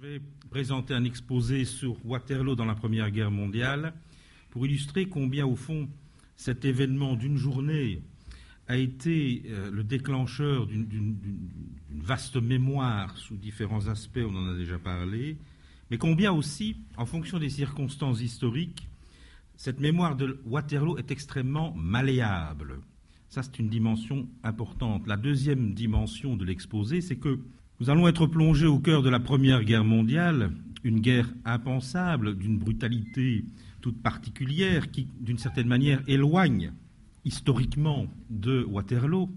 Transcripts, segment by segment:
Vais présenter un exposé sur Waterloo dans la Première Guerre mondiale pour illustrer combien, au fond, cet événement d'une journée a été euh, le déclencheur d'une vaste mémoire sous différents aspects, on en a déjà parlé, mais combien aussi, en fonction des circonstances historiques, cette mémoire de Waterloo est extrêmement malléable. Ça, c'est une dimension importante. La deuxième dimension de l'exposé, c'est que nous allons être plongés au cœur de la Première Guerre mondiale, une guerre impensable, d'une brutalité toute particulière, qui, d'une certaine manière, éloigne historiquement de Waterloo.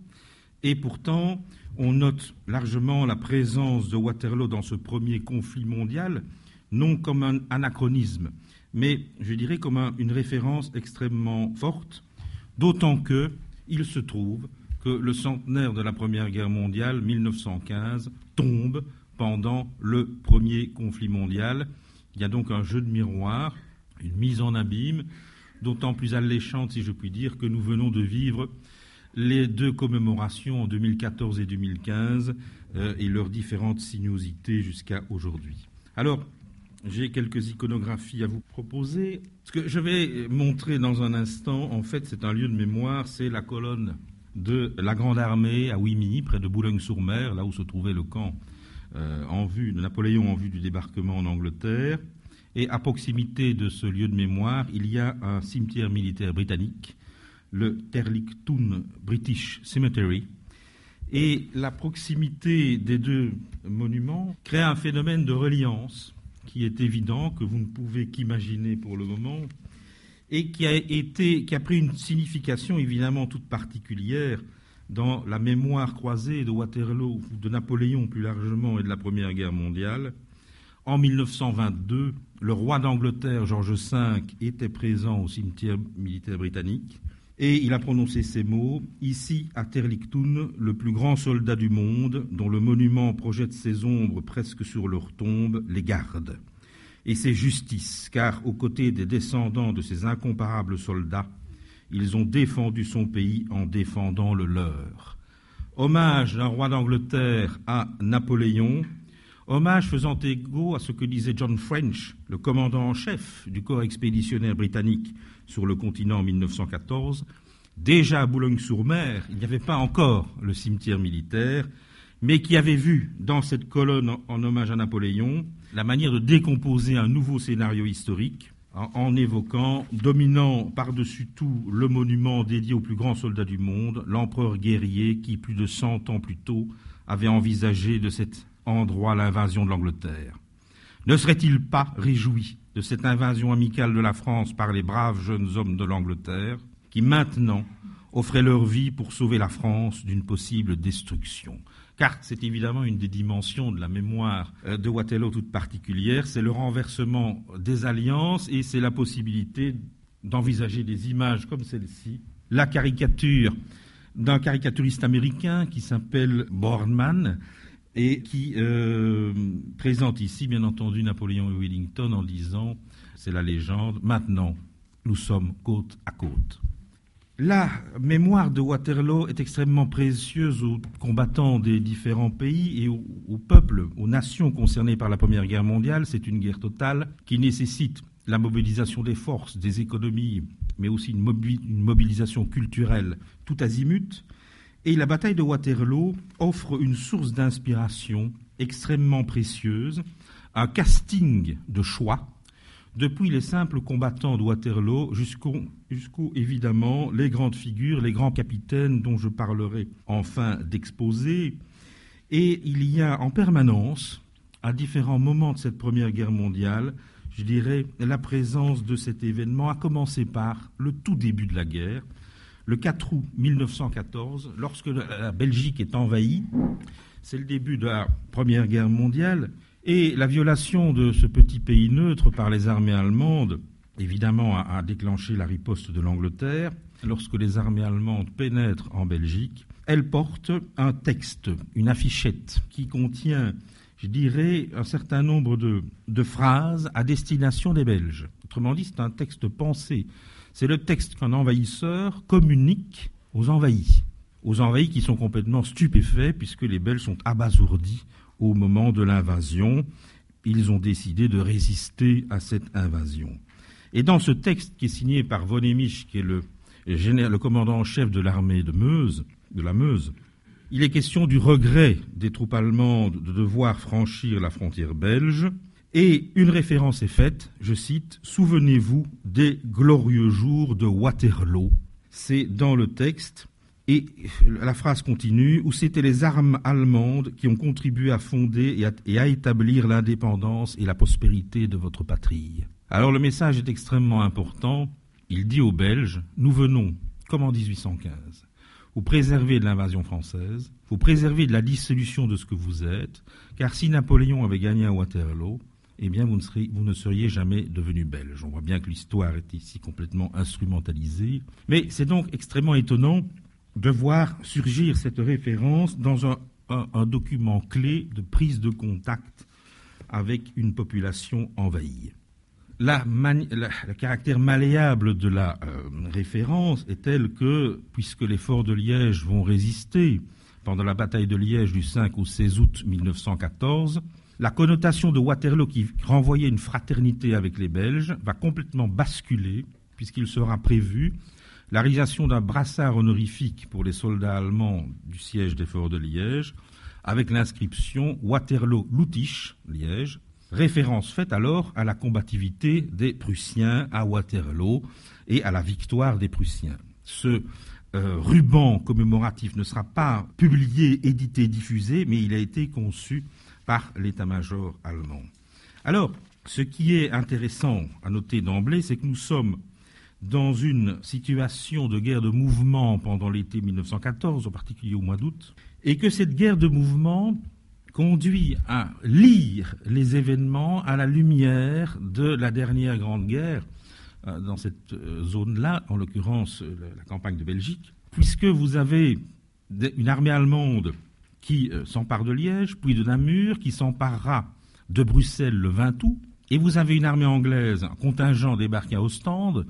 Et pourtant, on note largement la présence de Waterloo dans ce premier conflit mondial, non comme un anachronisme, mais je dirais comme une référence extrêmement forte, d'autant que il se trouve que le centenaire de la Première Guerre mondiale, 1915, tombe pendant le premier conflit mondial. Il y a donc un jeu de miroir, une mise en abîme, d'autant plus alléchante, si je puis dire, que nous venons de vivre les deux commémorations en 2014 et 2015 euh, et leurs différentes sinuosités jusqu'à aujourd'hui. Alors, j'ai quelques iconographies à vous proposer. Ce que je vais montrer dans un instant, en fait, c'est un lieu de mémoire, c'est la colonne de la Grande Armée à Wimy, près de Boulogne-sur-Mer, là où se trouvait le camp euh, en vue de Napoléon en vue du débarquement en Angleterre. Et à proximité de ce lieu de mémoire, il y a un cimetière militaire britannique, le Terlictoun British Cemetery. Et la proximité des deux monuments crée un phénomène de reliance qui est évident, que vous ne pouvez qu'imaginer pour le moment, et qui a, pris une signification évidemment toute particulière dans la mémoire croisée de Waterloo, de Napoléon plus largement et de la Première Guerre mondiale. En 1922, le roi d'Angleterre, George V, était présent au cimetière militaire britannique et il a prononcé ces mots Ici, à Terlictoun, le plus grand soldat du monde, dont le monument projette ses ombres presque sur leur tombe, les garde. Et c'est justice, car aux côtés des descendants de ces incomparables soldats, ils ont défendu son pays en défendant le leur. Hommage d'un roi d'Angleterre à Napoléon, hommage faisant égo à ce que disait John French, le commandant en chef du corps expéditionnaire britannique sur le continent en 1914. Déjà à Boulogne-sur-Mer, il n'y avait pas encore le cimetière militaire, mais qui avait vu dans cette colonne en hommage à Napoléon la manière de décomposer un nouveau scénario historique en évoquant, dominant par-dessus tout le monument dédié au plus grand soldat du monde, l'empereur guerrier qui, plus de cent ans plus tôt, avait envisagé de cet endroit l'invasion de l'Angleterre. Ne serait-il pas réjoui de cette invasion amicale de la France par les braves jeunes hommes de l'Angleterre, qui maintenant offraient leur vie pour sauver la France d'une possible destruction? Car c'est évidemment une des dimensions de la mémoire euh, de Waterloo toute particulière, c'est le renversement des alliances et c'est la possibilité d'envisager des images comme celle-ci, la caricature d'un caricaturiste américain qui s'appelle Boardman et qui euh, présente ici, bien entendu, Napoléon et Wellington en disant, c'est la légende, maintenant nous sommes côte à côte. La mémoire de Waterloo est extrêmement précieuse aux combattants des différents pays et aux, peuples, aux nations concernées par la Première Guerre mondiale. C'est une guerre totale qui nécessite la mobilisation des forces, des économies, mais aussi une, mobilisation culturelle tout azimut. Et la bataille de Waterloo offre une source d'inspiration extrêmement précieuse, un casting de choix depuis les simples combattants de Waterloo jusqu'aux, évidemment, les grandes figures, les grands capitaines dont je parlerai enfin d'exposer. Et il y a en permanence, à différents moments de cette Première Guerre mondiale, je dirais, la présence de cet événement, a commencé par le tout début de la guerre, le 4 août 1914, lorsque la Belgique est envahie. C'est le début de la Première Guerre mondiale. Et la violation de ce petit pays neutre par les armées allemandes, évidemment, a, déclenché la riposte de l'Angleterre. Lorsque les armées allemandes pénètrent en Belgique, elle porte un texte, une affichette, qui contient, je dirais, un certain nombre de phrases à destination des Belges. Autrement dit, c'est un texte pensé. C'est le texte qu'un envahisseur communique aux envahis. Aux envahis qui sont complètement stupéfaits puisque les Belges sont abasourdis au moment de l'invasion. ils ont décidé de résister à cette invasion. Et dans ce texte qui est signé par Von Emich, qui est le, le commandant en chef de l'armée de Meuse, de la Meuse, il est question du regret des troupes allemandes de devoir franchir la frontière belge, et une référence est faite, je cite, Souvenez-vous des glorieux jours de Waterloo. C'est dans le texte, et la phrase continue, où c'était les armes allemandes qui ont contribué à fonder et à, établir l'indépendance et la prospérité de votre patrie? Alors le message est extrêmement important. Il dit aux Belges, nous venons, comme en 1815, vous préservez de l'invasion française, vous préservez de la dissolution de ce que vous êtes, car si Napoléon avait gagné à Waterloo, eh bien vous ne, seriez, vous ne seriez jamais devenu belge. On voit bien que l'histoire est ici complètement instrumentalisée. Mais c'est donc extrêmement étonnant de voir surgir cette référence dans un, document clé de prise de contact avec une population envahie. Le caractère malléable de la euh, référence est tel que, puisque les forts de Liège vont résister pendant la bataille de Liège du 5 au 16 août 1914, la connotation de Waterloo qui renvoyait une fraternité avec les Belges va complètement basculer, puisqu'il sera prévu la réalisation d'un brassard honorifique pour les soldats allemands du siège des forts de Liège, avec l'inscription Waterloo-Luttisch, Liège, référence faite alors à la combativité des Prussiens à Waterloo et à la victoire des Prussiens. Ce euh, ruban commémoratif ne sera pas publié, édité, diffusé, mais il a été conçu par l'état-major allemand. Alors, ce qui est intéressant à noter d'emblée, c'est que nous sommes dans une situation de guerre de mouvement pendant l'été 1914, en particulier au mois d'août, et que cette guerre de mouvement conduit à lire les événements à la lumière de la dernière grande guerre euh, dans cette euh, zone-là, en l'occurrence euh, la campagne de Belgique, puisque vous avez une armée allemande qui s'empare de Liège, puis de Namur, qui s'emparera de Bruxelles le 20 août, et vous avez une armée anglaise, un contingent débarqué à Ostende,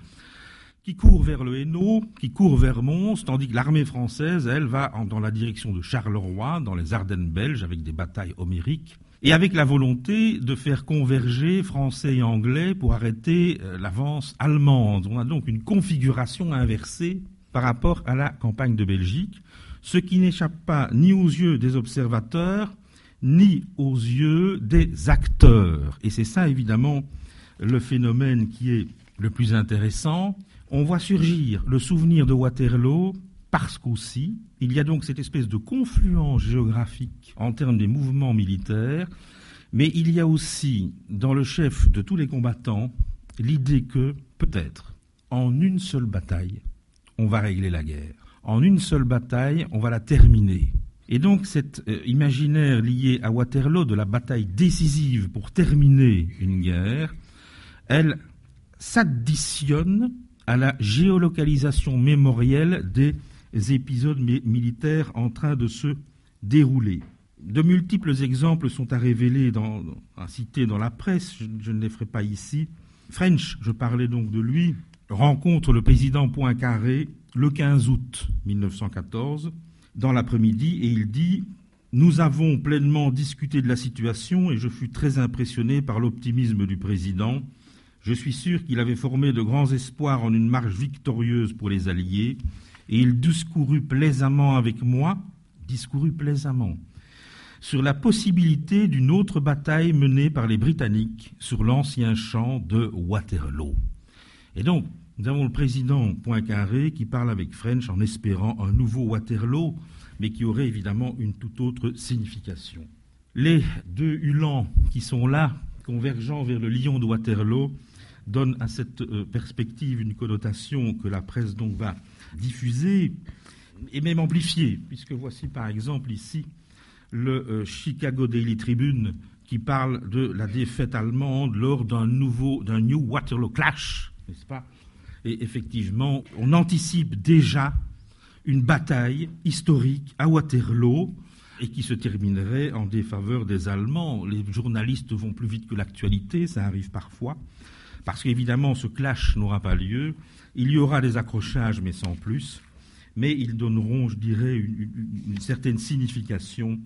qui court vers le Hainaut, qui court vers Mons, tandis que l'armée française, elle, va dans la direction de Charleroi, dans les Ardennes belges, avec des batailles homériques, et avec la volonté de faire converger français et anglais pour arrêter euh, l'avance allemande. On a donc une configuration inversée par rapport à la campagne de Belgique, ce qui n'échappe pas ni aux yeux des observateurs, ni aux yeux des acteurs. Et c'est ça, évidemment, le phénomène qui est le plus intéressant on voit surgir le souvenir de Waterloo parce qu'aussi, il y a donc cette espèce de confluence géographique en termes des mouvements militaires, mais il y a aussi dans le chef de tous les combattants l'idée que, peut-être, en une seule bataille, on va régler la guerre. En une seule bataille, on va la terminer. Et donc cet euh, imaginaire lié à Waterloo de la bataille décisive pour terminer une guerre, elle s'additionne à la géolocalisation mémorielle des épisodes militaires en train de se dérouler. De multiples exemples sont à révéler, à citer dans la presse, je, je, ne les ferai pas ici. French, je parlais donc de lui, rencontre le président Poincaré le 15 août 1914 dans l'après-midi et il dit Nous avons pleinement discuté de la situation et je fus très impressionné par l'optimisme du président. Je suis sûr qu'il avait formé de grands espoirs en une marche victorieuse pour les Alliés, et il discourut plaisamment avec moi, discourut plaisamment, sur la possibilité d'une autre bataille menée par les Britanniques sur l'ancien champ de Waterloo. Et donc, nous avons le président Poincaré qui parle avec French en espérant un nouveau Waterloo, mais qui aurait évidemment une toute autre signification. Les deux Hulans qui sont là, convergeant vers le lion de Waterloo, donne à cette euh, perspective une connotation que la presse donc va diffuser et même amplifier, puisque voici par exemple ici le euh, Chicago Daily Tribune qui parle de la défaite allemande lors d'un nouveau, d'un New Waterloo Clash, n'est-ce pas? Et effectivement, on anticipe déjà une bataille historique à Waterloo et qui se terminerait en défaveur des Allemands. Les journalistes vont plus vite que l'actualité, ça arrive parfois parce qu'évidemment ce clash n'aura pas lieu. Il y aura des accrochages, mais sans plus. Mais ils donneront, je dirais, une, certaine signification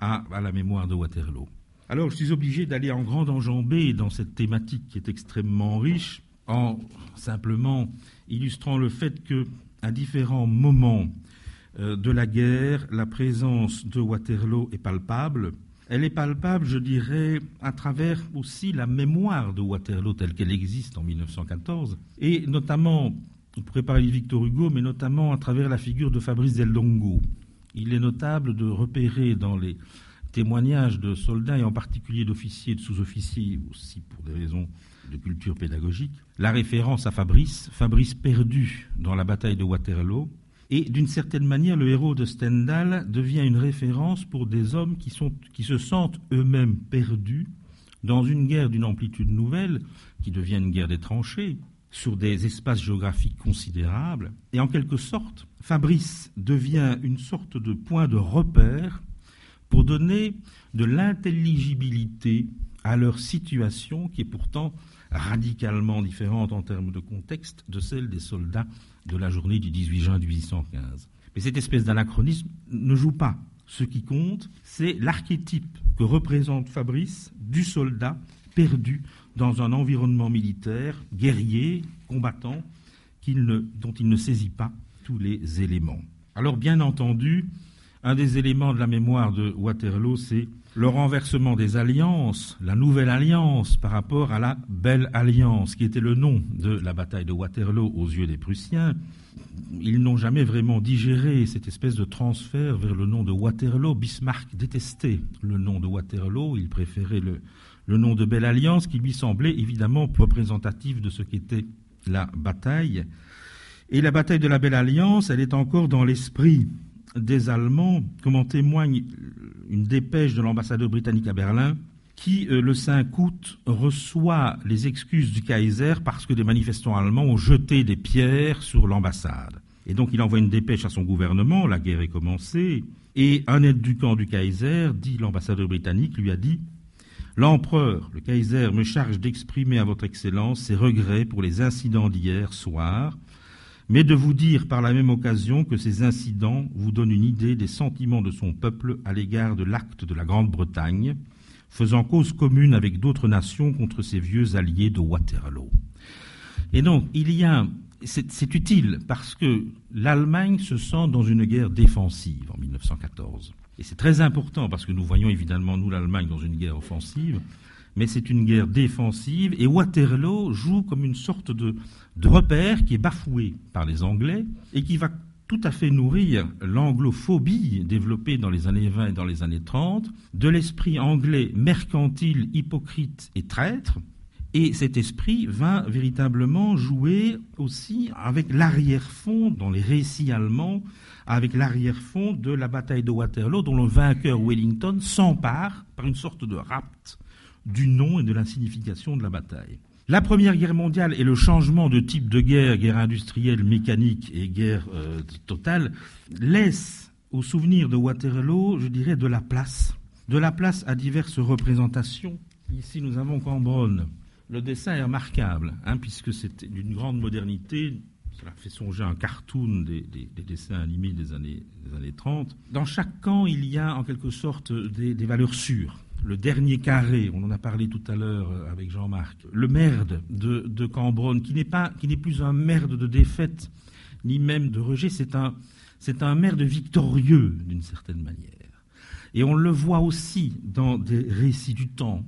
à, à, la mémoire de Waterloo. Alors je suis obligé d'aller en grande enjambée dans cette thématique qui est extrêmement riche, en simplement illustrant le fait que à différents moments euh, de la guerre, la présence de Waterloo est palpable. Elle est palpable, je dirais, à travers aussi la mémoire de Waterloo telle qu'elle existe en 1914, et notamment, on pourrait parler de Victor Hugo, mais notamment à travers la figure de Fabrice Del Dongo. Il est notable de repérer dans les témoignages de soldats, et en particulier d'officiers et de sous-officiers, aussi pour des raisons de culture pédagogique, la référence à Fabrice, Fabrice perdu dans la bataille de Waterloo, et d'une certaine manière, le héros de Stendhal devient une référence pour des hommes qui, qui se sentent eux-mêmes perdus dans une guerre d'une amplitude nouvelle, qui devient une guerre des tranchées, sur des espaces géographiques considérables. Et en quelque sorte, Fabrice devient une sorte de point de repère pour donner de l'intelligibilité à leur situation, qui est pourtant radicalement différente en termes de contexte de celle des soldats de la journée du 18 juin 1815. Mais cette espèce d'anachronisme ne joue pas. Ce qui compte, c'est l'archétype que représente Fabrice du soldat perdu dans un environnement militaire, guerrier, combattant, dont il ne saisit pas tous les éléments. Alors bien entendu, un des éléments de la mémoire de Waterloo, c'est le renversement des alliances, la nouvelle alliance par rapport à la belle alliance, qui était le nom de la bataille de Waterloo aux yeux des Prussiens. Ils n'ont jamais vraiment digéré cette espèce de transfert vers le nom de Waterloo. Bismarck détestait le nom de Waterloo, il préférait le, nom de Belle Alliance, qui lui semblait évidemment représentatif de ce qu'était la bataille. Et la bataille de la Belle Alliance, elle est encore dans l'esprit des Allemands, comme en témoigne une dépêche de l'ambassadeur britannique à Berlin, qui, euh, le 5 août, reçoit les excuses du Kaiser parce que des manifestants allemands ont jeté des pierres sur l'ambassade. Et donc il envoie une dépêche à son gouvernement, la guerre est commencée, et un aide du camp du Kaiser, dit l'ambassadeur britannique, lui a dit L'empereur, le Kaiser, me charge d'exprimer à votre Excellence ses regrets pour les incidents d'hier soir, mais de vous dire par la même occasion que ces incidents vous donnent une idée des sentiments de son peuple à l'égard de l'acte de la Grande-Bretagne, faisant cause commune avec d'autres nations contre ses vieux alliés de Waterloo. Et donc, il y a, c'est utile parce que l'Allemagne se sent dans une guerre défensive en 1914. Et c'est très important parce que nous voyons évidemment, nous, l'Allemagne, dans une guerre offensive mais c'est une guerre défensive, et Waterloo joue comme une sorte de, repère qui est bafoué par les Anglais et qui va tout à fait nourrir l'anglophobie développée dans les années 20 et dans les années 30, de l'esprit anglais mercantile, hypocrite et traître, et cet esprit va véritablement jouer aussi avec l'arrière-fond dans les récits allemands, avec l'arrière-fond de la bataille de Waterloo, dont le vainqueur Wellington s'empare par une sorte de rapt du nom et de la signification de la bataille. La Première Guerre mondiale et le changement de type de guerre, guerre industrielle, mécanique et guerre euh, totale, laissent au souvenir de Waterloo, je dirais, de la place. De la place à diverses représentations. Ici, nous avons Cambronne. Le dessin est remarquable, hein, puisque c'est d'une grande modernité. Cela fait songer à un cartoon des, dessins animés des années, des années 30. Dans chaque camp, il y a en quelque sorte des valeurs sûres le dernier carré, on en a parlé tout à l'heure euh, avec Jean-Marc, le merde de, de Cambronne, qui n'est pas, qui n'est plus un merde de défaite, ni même de rejet, c'est un, c'est un merde victorieux d'une certaine manière. Et on le voit aussi dans des récits du temps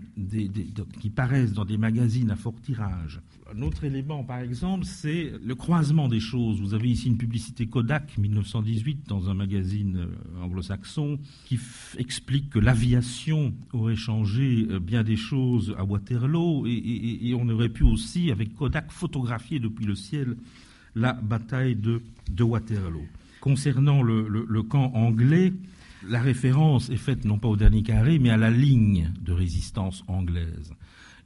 qui paraissent dans des magazines à fort tirage. Un autre élément, par exemple, c'est le croisement des choses. Vous avez ici une publicité Kodak 1918 dans un magazine euh, anglo-saxon qui explique que l'aviation aurait changé euh, bien des choses à Waterloo et, on aurait pu aussi, avec Kodak, photographier depuis le ciel la bataille de, Waterloo. Concernant le camp anglais, la référence est faite non pas au dernier carré, mais à la ligne de résistance anglaise.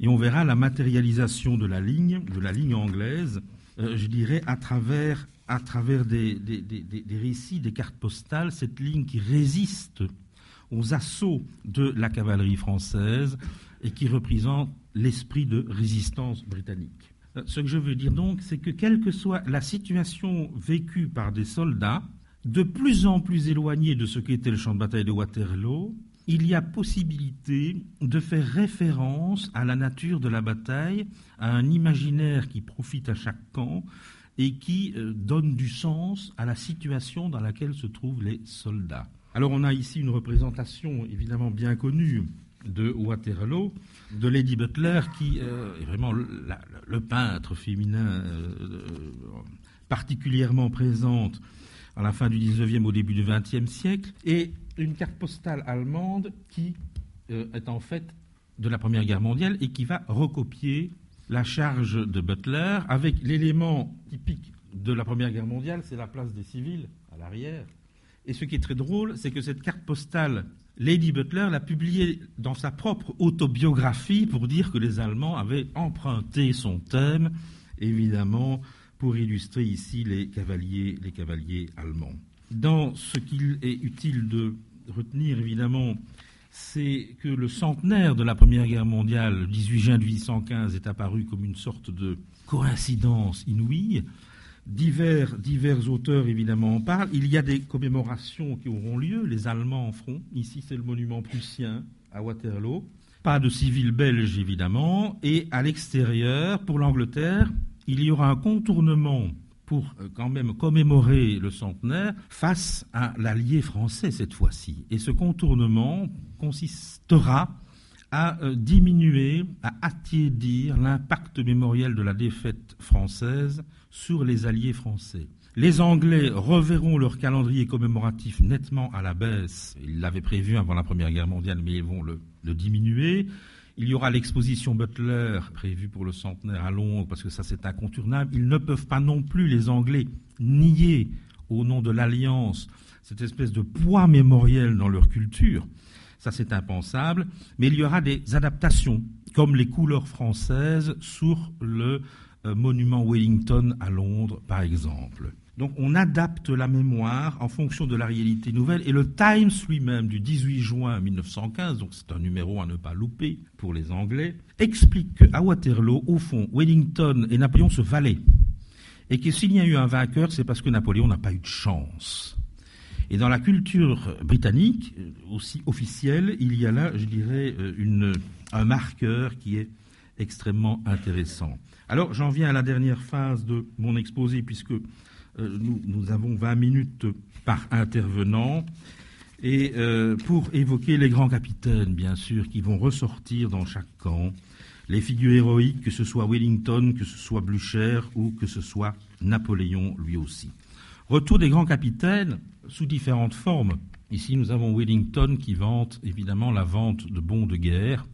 Et on verra la matérialisation de la ligne, de la ligne anglaise, euh, je dirais, à travers, à travers des, des, récits, des cartes postales, cette ligne qui résiste aux assauts de la cavalerie française et qui représente l'esprit de résistance britannique. Euh, ce que je veux dire donc, c'est que quelle que soit la situation vécue par des soldats, de plus en plus éloigné de ce qu'était le champ de bataille de Waterloo, il y a possibilité de faire référence à la nature de la bataille, à un imaginaire qui profite à chaque camp et qui euh, donne du sens à la situation dans laquelle se trouvent les soldats. Alors on a ici une représentation évidemment bien connue de Waterloo, de Lady Butler, qui euh, est vraiment le, peintre féminin euh, particulièrement présente à la fin du 19e, au début du 20e siècle, et une carte postale allemande qui euh, est en fait de la Première Guerre mondiale et qui va recopier la charge de Butler avec l'élément typique de la Première Guerre mondiale, c'est la place des civils à l'arrière. Et ce qui est très drôle, c'est que cette carte postale, Lady Butler l'a publiée dans sa propre autobiographie pour dire que les Allemands avaient emprunté son thème, évidemment, pour illustrer ici les cavaliers, les cavaliers allemands. Dans ce qu'il est utile de retenir, évidemment, c'est que le centenaire de la Première Guerre mondiale, le 18 juin 1815, est apparu comme une sorte de coïncidence inouïe. Divers, divers auteurs, évidemment, en parlent. Il y a des commémorations qui auront lieu. Les Allemands en feront. Ici, c'est le monument prussien à Waterloo. Pas de civils belges, évidemment. Et à l'extérieur, pour l'Angleterre, il y aura un contournement pour euh, quand même commémorer le centenaire face à l'allié français cette fois-ci. Et ce contournement consistera à euh, diminuer, à attiédir l'impact mémoriel de la défaite française sur les alliés français. Les Anglais reverront leur calendrier commémoratif nettement à la baisse. Ils l'avaient prévu avant la Première Guerre mondiale, mais ils vont le, le diminuer. Il y aura l'exposition Butler prévue pour le centenaire à Londres, parce que ça c'est incontournable. Ils ne peuvent pas non plus, les Anglais, nier au nom de l'Alliance cette espèce de poids mémoriel dans leur culture. Ça c'est impensable. Mais il y aura des adaptations, comme les couleurs françaises sur le euh, monument Wellington à Londres, par exemple. Donc on adapte la mémoire en fonction de la réalité nouvelle. Et le Times lui-même du 18 juin 1915, donc c'est un numéro à ne pas louper pour les Anglais, explique qu'à Waterloo, au fond, Wellington et Napoléon se valaient. Et que s'il y a eu un vainqueur, c'est parce que Napoléon n'a pas eu de chance. Et dans la culture britannique, aussi officielle, il y a là, je dirais, une, un marqueur qui est extrêmement intéressant. Alors j'en viens à la dernière phase de mon exposé, puisque euh, nous, avons 20 minutes par intervenant. Et euh, pour évoquer les grands capitaines, bien sûr, qui vont ressortir dans chaque camp, les figures héroïques, que ce soit Wellington, que ce soit Blücher ou que ce soit Napoléon lui aussi. Retour des grands capitaines sous différentes formes. Ici, nous avons Wellington qui vante évidemment la vente de bons de guerre,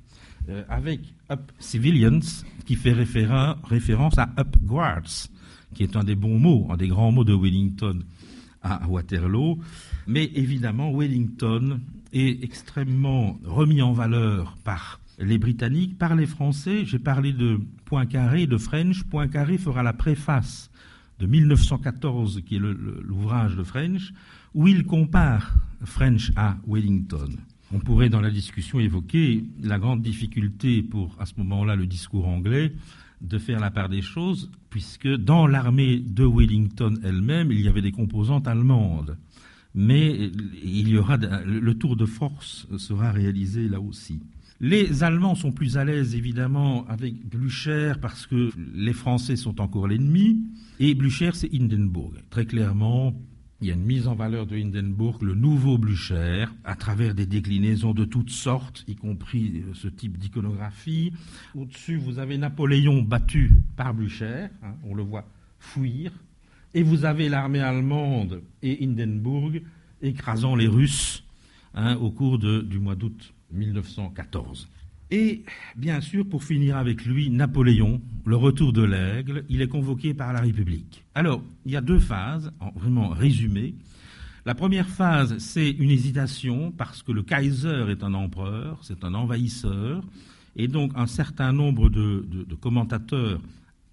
euh, avec Up Civilians qui fait référence à Up Guards, qui est un des bons mots, un des grands mots de Wellington à Waterloo. Mais évidemment, Wellington est extrêmement remis en valeur par les Britanniques, par les Français. J'ai parlé de Poincaré, de French. Poincaré fera la préface de 1914, qui est l'ouvrage de French, où il compare French à Wellington. On pourrait dans la discussion évoquer la grande difficulté pour, à ce moment-là, le discours anglais, de faire la part des choses, puisque dans l'armée de Wellington elle-même, il y avait des composantes allemandes. Mais il y aura le tour de force sera réalisé là aussi. Les Allemands sont plus à l'aise évidemment avec Blücher parce que les Français sont encore l'ennemi et Blücher c'est Hindenburg. Très clairement, il y a une mise en valeur de Hindenburg, le nouveau Blücher, à travers des déclinaisons de toutes sortes, y compris euh, ce type d'iconographie. Au-dessus, vous avez Napoléon battu par Blücher, hein, on le voit fuir, et vous avez l'armée allemande et Hindenburg écrasant les Russes hein, au cours du mois d'août 1914. Et bien sûr, pour finir avec lui, Napoléon, le retour de l'aigle, il est convoqué par la République. Alors, il y a deux phases, vraiment résumées. La première phase, c'est une hésitation parce que le Kaiser est un empereur, c'est un envahisseur, et donc un certain nombre de, commentateurs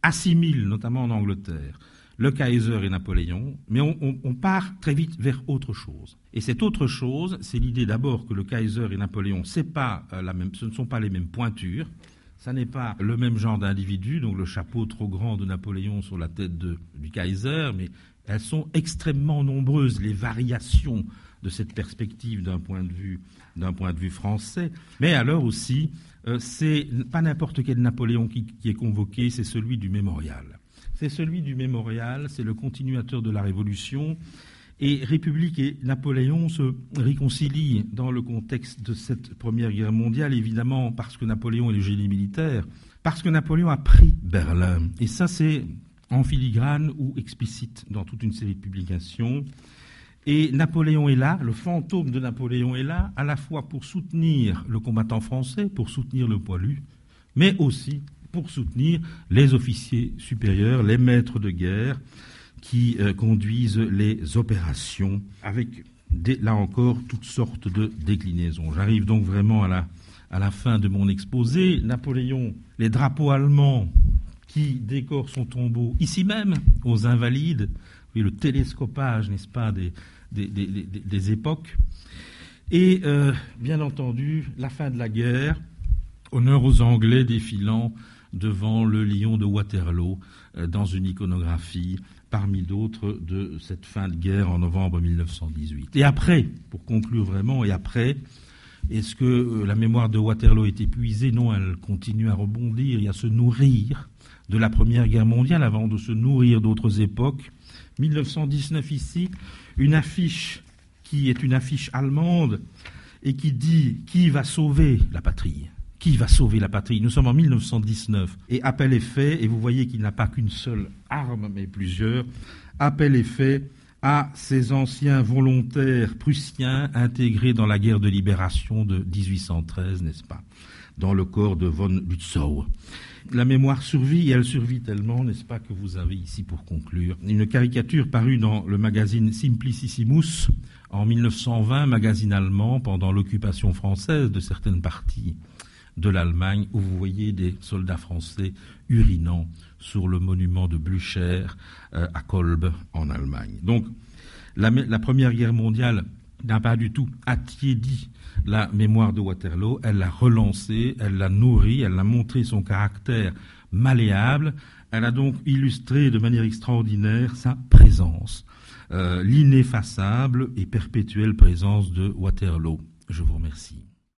assimilent, notamment en Angleterre, le Kaiser et Napoléon, mais on, part très vite vers autre chose. Et cette autre chose, c'est l'idée d'abord que le Kaiser et Napoléon, euh, ce ne sont pas les mêmes pointures, ça n'est pas le même genre d'individu, donc le chapeau trop grand de Napoléon sur la tête du Kaiser, mais elles sont extrêmement nombreuses, les variations de cette perspective d'un point de vue d'un point de vue français. Mais alors aussi, euh, c'est pas n'importe quel Napoléon qui, est convoqué, c'est celui du mémorial. C'est celui du mémorial, c'est le continuateur de la Révolution. Et République et Napoléon se réconcilient dans le contexte de cette Première Guerre mondiale, évidemment parce que Napoléon est le génie militaire, parce que Napoléon a pris Berlin. Et ça, c'est en filigrane ou explicite dans toute une série de publications. Et Napoléon est là, le fantôme de Napoléon est là, à la fois pour soutenir le combattant français, pour soutenir le poilu, mais aussi pour soutenir les officiers supérieurs, les maîtres de guerre qui euh, conduisent les opérations avec, là encore, toutes sortes de déclinaisons. J'arrive donc vraiment à la, à la fin de mon exposé. Napoléon, les drapeaux allemands qui décorent son tombeau, ici même, aux Invalides, le télescopage, n'est-ce pas, des, des, époques. Et euh, bien entendu, la fin de la guerre, honneur aux Anglais défilant devant le lion de Waterloo euh, dans une iconographie parmi d'autres de cette fin de guerre en novembre 1918. Et après, pour conclure vraiment, et après, est-ce que euh, la mémoire de Waterloo est épuisée? Non, elle continue à rebondir et à se nourrir de la Première Guerre mondiale avant de se nourrir d'autres époques. 1919 ici, une affiche qui est une affiche allemande et qui dit qui va sauver la patrie? Qui va sauver la patrie? Nous sommes en 1919 et appel est fait, et vous voyez qu'il n'a pas qu'une seule arme, mais plusieurs. Appel est fait à ces anciens volontaires prussiens intégrés dans la guerre de libération de 1813, n'est-ce pas, dans le corps de von Lützow. La mémoire survit, et elle survit tellement, n'est-ce pas, que vous avez ici, pour conclure, une caricature parue dans le magazine Simplicissimus en 1920, magazine allemand, pendant l'occupation française de certaines parties de l'Allemagne, où vous voyez des soldats français urinant sur le monument de Blücher euh, à Kolb, en Allemagne. Donc, la Première Guerre mondiale n'a pas du tout attiédi la mémoire de Waterloo, elle l'a relancée, elle l'a nourrie, elle l'a montré son caractère malléable, elle a donc illustré de manière extraordinaire sa présence, euh, l'ineffaçable et perpétuelle présence de Waterloo. Je vous remercie.